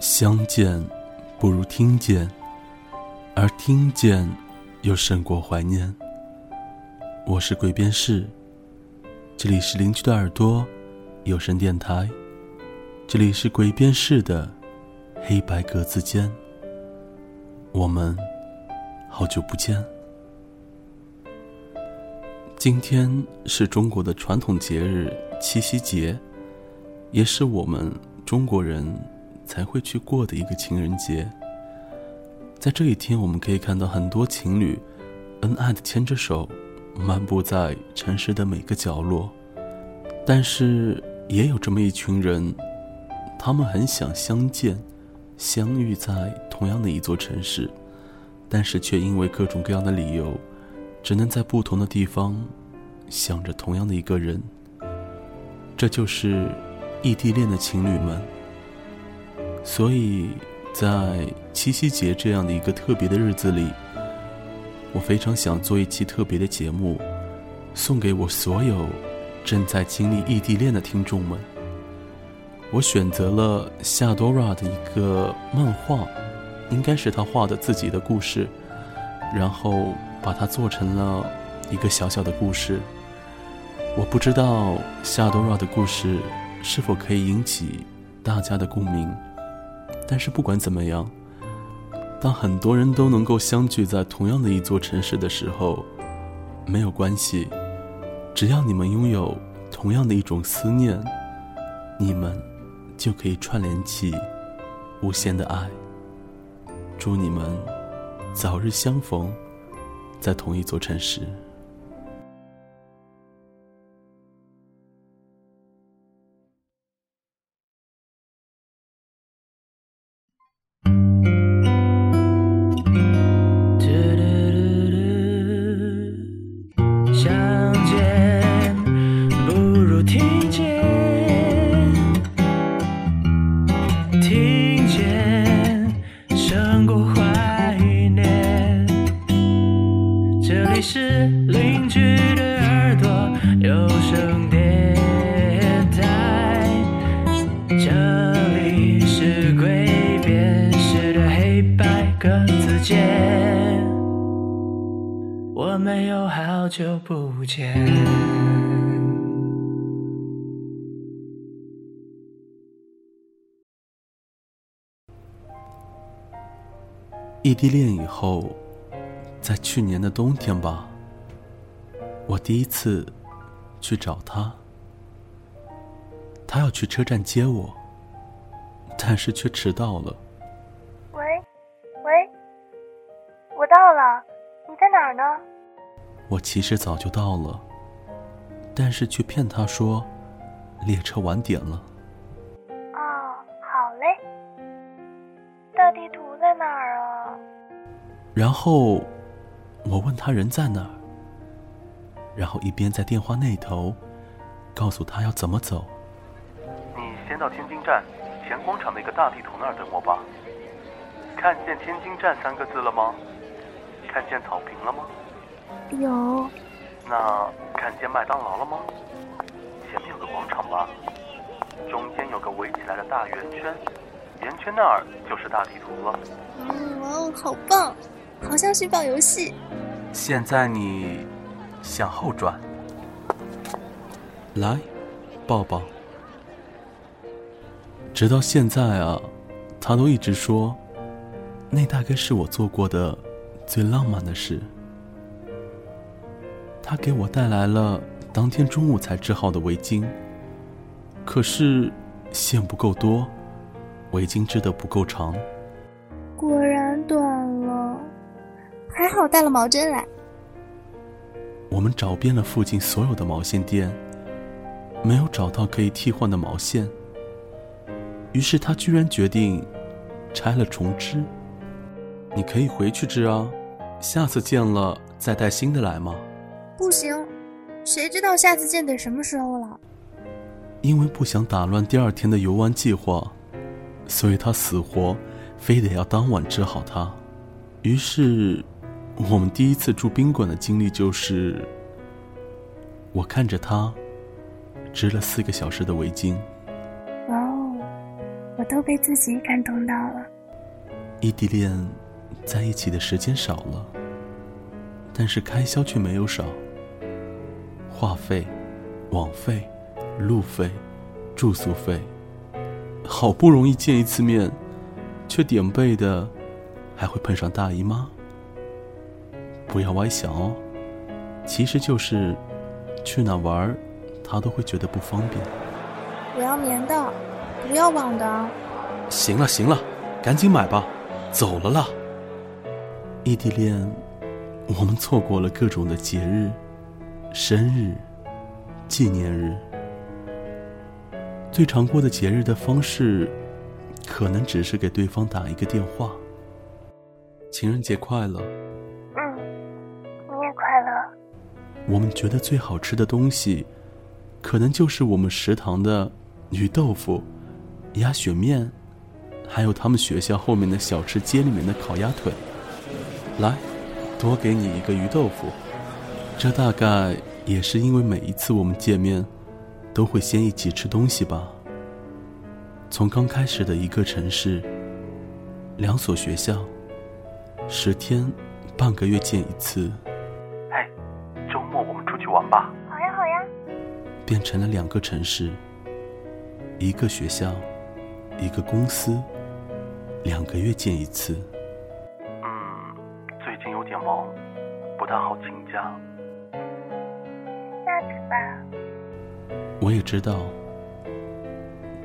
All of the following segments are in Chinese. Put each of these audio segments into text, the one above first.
相见不如听见，而听见又胜过怀念。我是鬼边士，这里是邻居的耳朵有声电台，这里是鬼边士的黑白格子间。我们好久不见。今天是中国的传统节日七夕节，也是我们中国人才会去过的一个情人节。在这一天，我们可以看到很多情侣恩爱的牵着手，漫步在城市的每个角落。但是，也有这么一群人，他们很想相见，相遇在同样的一座城市，但是却因为各种各样的理由。只能在不同的地方，想着同样的一个人。这就是异地恋的情侣们。所以，在七夕节这样的一个特别的日子里，我非常想做一期特别的节目，送给我所有正在经历异地恋的听众们。我选择了夏多拉的一个漫画，应该是他画的自己的故事，然后。把它做成了一个小小的故事。我不知道夏多拉的故事是否可以引起大家的共鸣，但是不管怎么样，当很多人都能够相聚在同样的一座城市的时候，没有关系，只要你们拥有同样的一种思念，你们就可以串联起无限的爱。祝你们早日相逢。在同一座城市。没有好久不见。异地恋以后，在去年的冬天吧，我第一次去找他。他要去车站接我，但是却迟到了。我其实早就到了，但是却骗他说列车晚点了。哦，好嘞。大地图在哪儿啊？然后我问他人在哪儿，然后一边在电话那头告诉他要怎么走。你先到天津站前广场那个大地图那儿等我吧。看见天津站三个字了吗？看见草坪了吗？有，那看见麦当劳了吗？前面有个广场吧，中间有个围起来的大圆圈，圆圈那儿就是大地图了。嗯，哇哦，好棒，好像是一把游戏。现在你向后转，来，抱抱。直到现在啊，他都一直说，那大概是我做过的最浪漫的事。他给我带来了当天中午才织好的围巾，可是线不够多，围巾织的不够长，果然短了。还好带了毛针来。我们找遍了附近所有的毛线店，没有找到可以替换的毛线。于是他居然决定拆了重织。你可以回去织啊，下次见了再带新的来吗？不行，谁知道下次见得什么时候了？因为不想打乱第二天的游玩计划，所以他死活非得要当晚治好它。于是，我们第一次住宾馆的经历就是，我看着他织了四个小时的围巾。哇哦，我都被自己感动到了。异地恋在一起的时间少了，但是开销却没有少。话费、网费、路费、住宿费，好不容易见一次面，却点背的还会碰上大姨妈。不要歪想哦，其实就是去哪玩儿，他都会觉得不方便。我要棉的，不要网的。行了行了，赶紧买吧，走了啦。异地恋，我们错过了各种的节日、生日、纪念日。最常过的节日的方式，可能只是给对方打一个电话。情人节快乐！嗯，你也快乐。我们觉得最好吃的东西，可能就是我们食堂的鱼豆腐、鸭血面，还有他们学校后面的小吃街里面的烤鸭腿。来，多给你一个鱼豆腐。这大概也是因为每一次我们见面，都会先一起吃东西吧。从刚开始的一个城市、两所学校、十天、半个月见一次。嘿，周末我们出去玩吧。好呀好呀。变成了两个城市，一个学校，一个公司，两个月见一次。嗯，最近有点忙，不大好请假。下次吧。我也知道，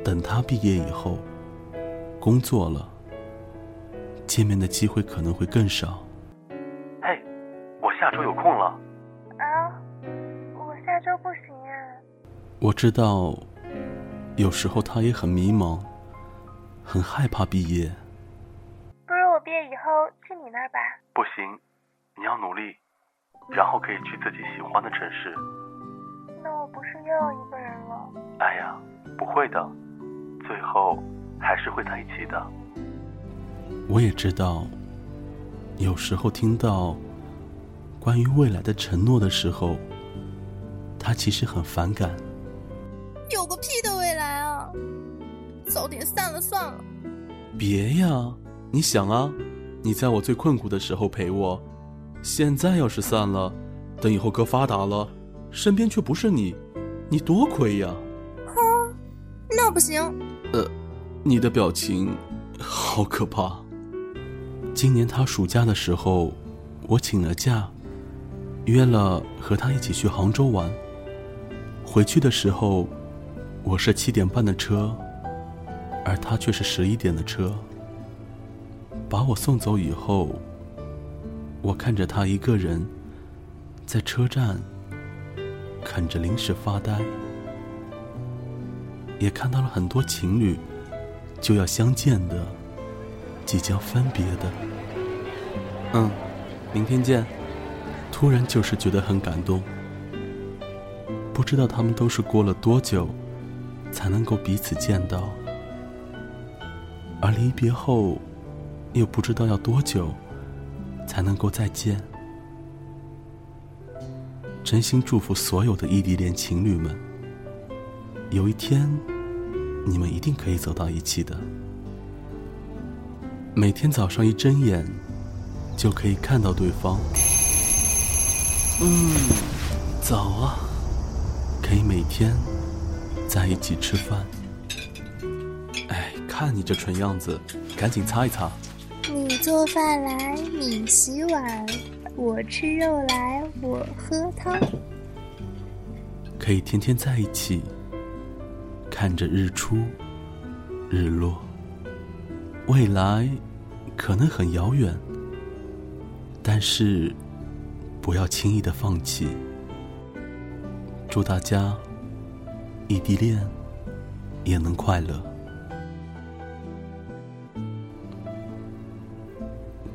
等他毕业以后，工作了，见面的机会可能会更少。嘿，我下周有空了。啊，我下周不行啊。我知道，有时候他也很迷茫，很害怕毕业。不如我毕业以后去你那儿吧。不行，你要努力，然后可以去自己喜欢的城市。那我不是又要一个人了？哎呀，不会的，最后还是会在一起的。我也知道，有时候听到关于未来的承诺的时候，他其实很反感。有个屁的未来啊！早点散了算了。别呀，你想啊，你在我最困苦的时候陪我，现在要是散了，等以后哥发达了，身边却不是你，你多亏呀！那不行，呃，你的表情好可怕。今年他暑假的时候，我请了假，约了和他一起去杭州玩。回去的时候，我是七点半的车，而他却是十一点的车。把我送走以后，我看着他一个人在车站啃着零食发呆，也看到了很多情侣就要相见的，即将分别的。嗯，明天见。突然就是觉得很感动，不知道他们都是过了多久才能够彼此见到，而离别后又不知道要多久才能够再见。真心祝福所有的异地恋情侣们，有一天你们一定可以走到一起的。每天早上一睁眼，就可以看到对方。嗯，早啊，可以每天在一起吃饭。哎，看你这蠢样子，赶紧擦一擦。你做饭来，你洗碗，我吃肉来，我喝汤。可以天天在一起，看着日出、日落。未来可能很遥远，但是。不要轻易的放弃。祝大家异地恋也能快乐。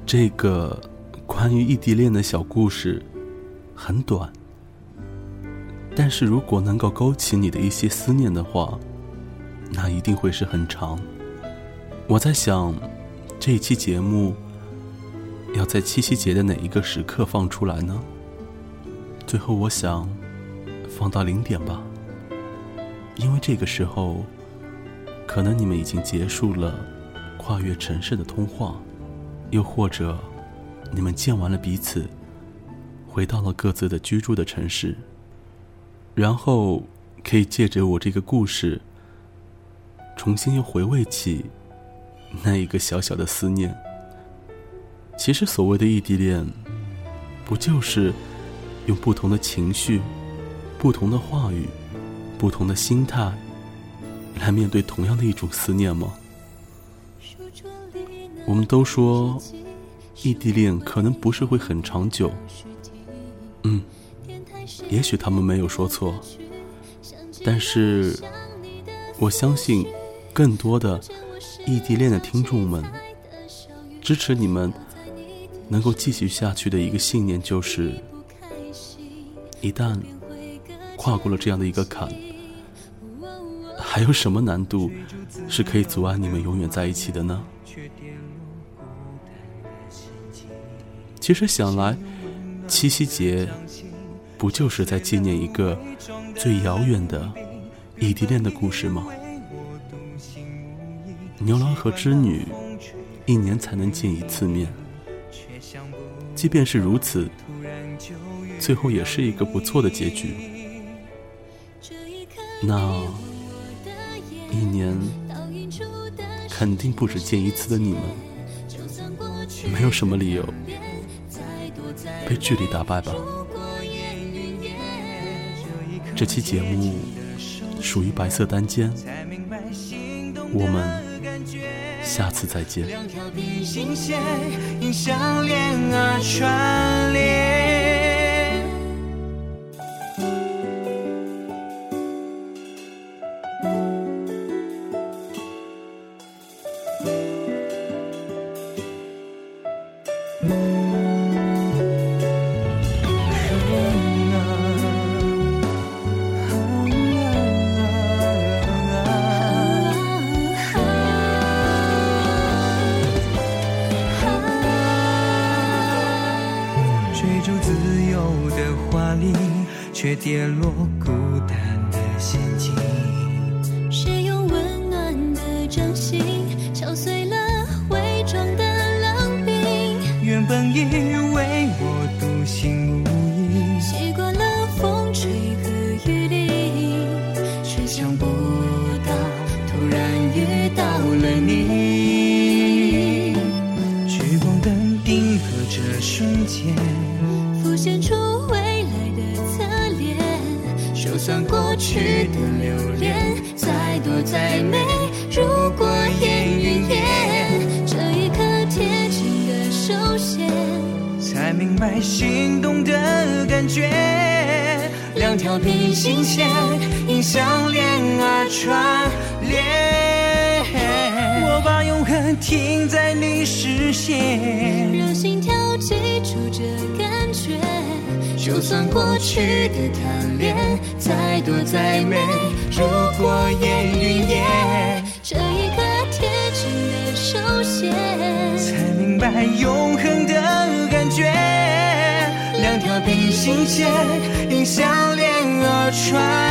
这个关于异地恋的小故事很短，但是如果能够勾起你的一些思念的话，那一定会是很长。我在想，这一期节目。要在七夕节的哪一个时刻放出来呢？最后我想放到零点吧，因为这个时候可能你们已经结束了跨越城市的通话，又或者你们见完了彼此，回到了各自的居住的城市，然后可以借着我这个故事，重新又回味起那一个小小的思念。其实所谓的异地恋，不就是用不同的情绪、不同的话语、不同的心态？来面对同样的一种思念吗？我们都说异地恋可能不是会很长久，嗯，也许他们没有说错，但是我相信更多的异地恋的听众们支持你们能够继续下去的一个信念就是，一旦跨过了这样的一个坎。还有什么难度是可以阻碍你们永远在一起的呢？其实想来，七夕节不就是在纪念一个最遥远的异地恋的故事吗？牛郎和织女一年才能见一次面，即便是如此，最后也是一个不错的结局。那。一年肯定不止见一次的你们，没有什么理由被距离打败吧？这期节目属于白色单间，我们下次再见。却跌落孤单的陷阱。谁用温暖的掌心敲碎了伪装的冷冰？原本以为我独行无影，习惯了风吹和雨淋，却想不到突然遇到了你。去的留恋再多再美，如果烟云烟，这一刻贴近的手线，才明白心动的感觉。两条平行线因相恋而串联，我把永恒停在你视线，让心跳记住这感。就算过去的贪恋再多再美，如果烟云烟，这一刻贴近的手线，才明白永恒的感觉。两条平行线因相恋而穿。